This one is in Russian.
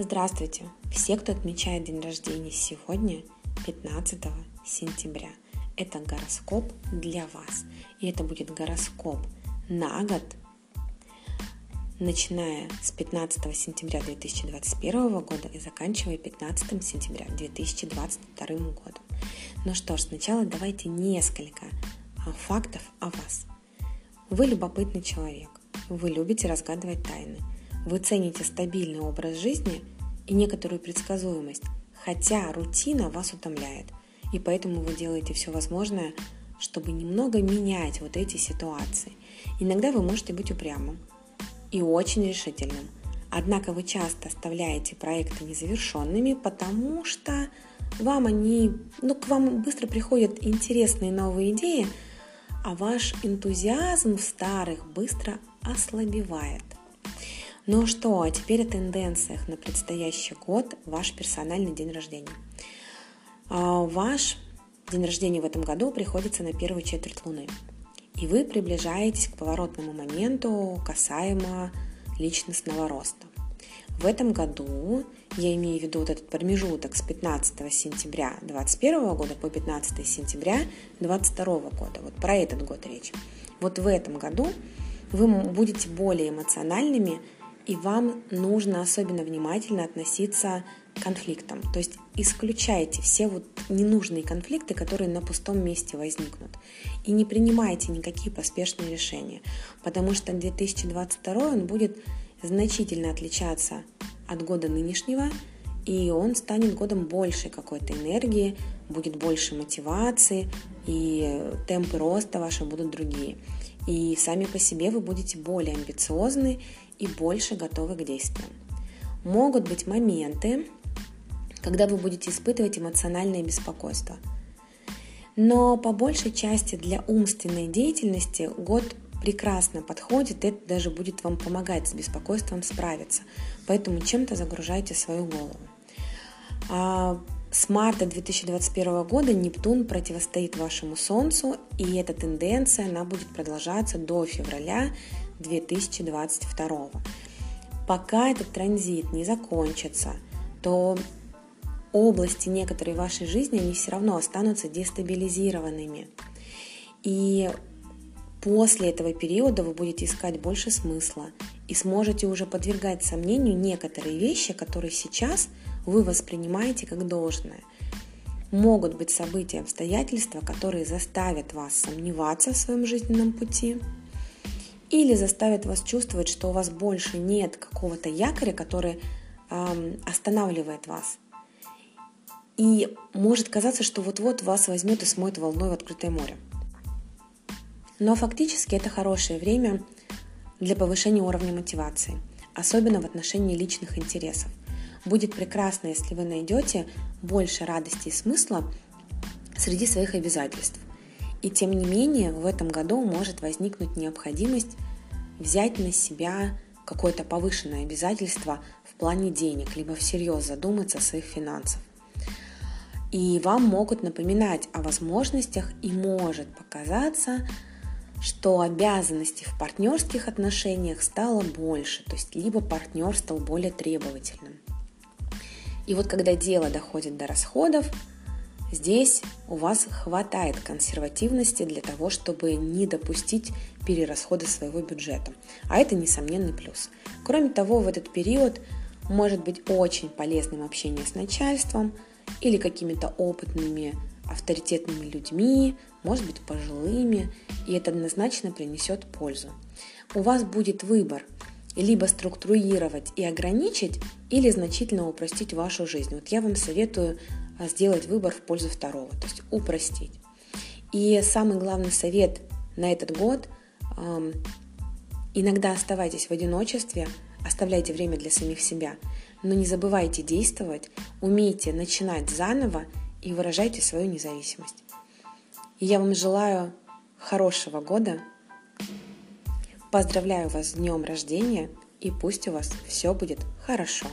Здравствуйте! Все, кто отмечает день рождения сегодня, 15 сентября. Это гороскоп для вас. И это будет гороскоп на год, начиная с 15 сентября 2021 года и заканчивая 15 сентября 2022 годом. Ну что ж, сначала давайте несколько а, фактов о вас. Вы любопытный человек. Вы любите разгадывать тайны – вы цените стабильный образ жизни и некоторую предсказуемость, хотя рутина вас утомляет. И поэтому вы делаете все возможное, чтобы немного менять вот эти ситуации. Иногда вы можете быть упрямым и очень решительным. Однако вы часто оставляете проекты незавершенными, потому что вам они, ну, к вам быстро приходят интересные новые идеи, а ваш энтузиазм в старых быстро ослабевает. Ну что, а теперь о тенденциях на предстоящий год, ваш персональный день рождения. А, ваш день рождения в этом году приходится на первую четверть Луны. И вы приближаетесь к поворотному моменту касаемо личностного роста. В этом году, я имею в виду вот этот промежуток с 15 сентября 2021 года по 15 сентября 2022 года, вот про этот год речь. Вот в этом году вы будете более эмоциональными, и вам нужно особенно внимательно относиться к конфликтам. То есть исключайте все вот ненужные конфликты, которые на пустом месте возникнут. И не принимайте никакие поспешные решения, потому что 2022 он будет значительно отличаться от года нынешнего, и он станет годом большей какой-то энергии, будет больше мотивации, и темпы роста ваши будут другие. И сами по себе вы будете более амбициозны и больше готовы к действиям. Могут быть моменты, когда вы будете испытывать эмоциональное беспокойство. Но по большей части для умственной деятельности год прекрасно подходит, это даже будет вам помогать с беспокойством справиться. Поэтому чем-то загружайте свою голову. С марта 2021 года Нептун противостоит вашему Солнцу, и эта тенденция она будет продолжаться до февраля 2022. Пока этот транзит не закончится, то области некоторой вашей жизни, они все равно останутся дестабилизированными. И после этого периода вы будете искать больше смысла и сможете уже подвергать сомнению некоторые вещи, которые сейчас вы воспринимаете как должное. Могут быть события, обстоятельства, которые заставят вас сомневаться в своем жизненном пути – или заставит вас чувствовать, что у вас больше нет какого-то якоря, который эм, останавливает вас. И может казаться, что вот-вот вас возьмет и смоет волной в открытое море. Но фактически это хорошее время для повышения уровня мотивации, особенно в отношении личных интересов. Будет прекрасно, если вы найдете больше радости и смысла среди своих обязательств. И тем не менее, в этом году может возникнуть необходимость взять на себя какое-то повышенное обязательство в плане денег, либо всерьез задуматься о своих финансах. И вам могут напоминать о возможностях и может показаться, что обязанностей в партнерских отношениях стало больше, то есть либо партнер стал более требовательным. И вот когда дело доходит до расходов, Здесь у вас хватает консервативности для того, чтобы не допустить перерасхода своего бюджета. А это несомненный плюс. Кроме того, в этот период может быть очень полезным общение с начальством или какими-то опытными авторитетными людьми, может быть пожилыми, и это однозначно принесет пользу. У вас будет выбор либо структурировать и ограничить, или значительно упростить вашу жизнь. Вот я вам советую а сделать выбор в пользу второго, то есть упростить. И самый главный совет на этот год – иногда оставайтесь в одиночестве, оставляйте время для самих себя, но не забывайте действовать, умейте начинать заново и выражайте свою независимость. И я вам желаю хорошего года, поздравляю вас с днем рождения и пусть у вас все будет хорошо.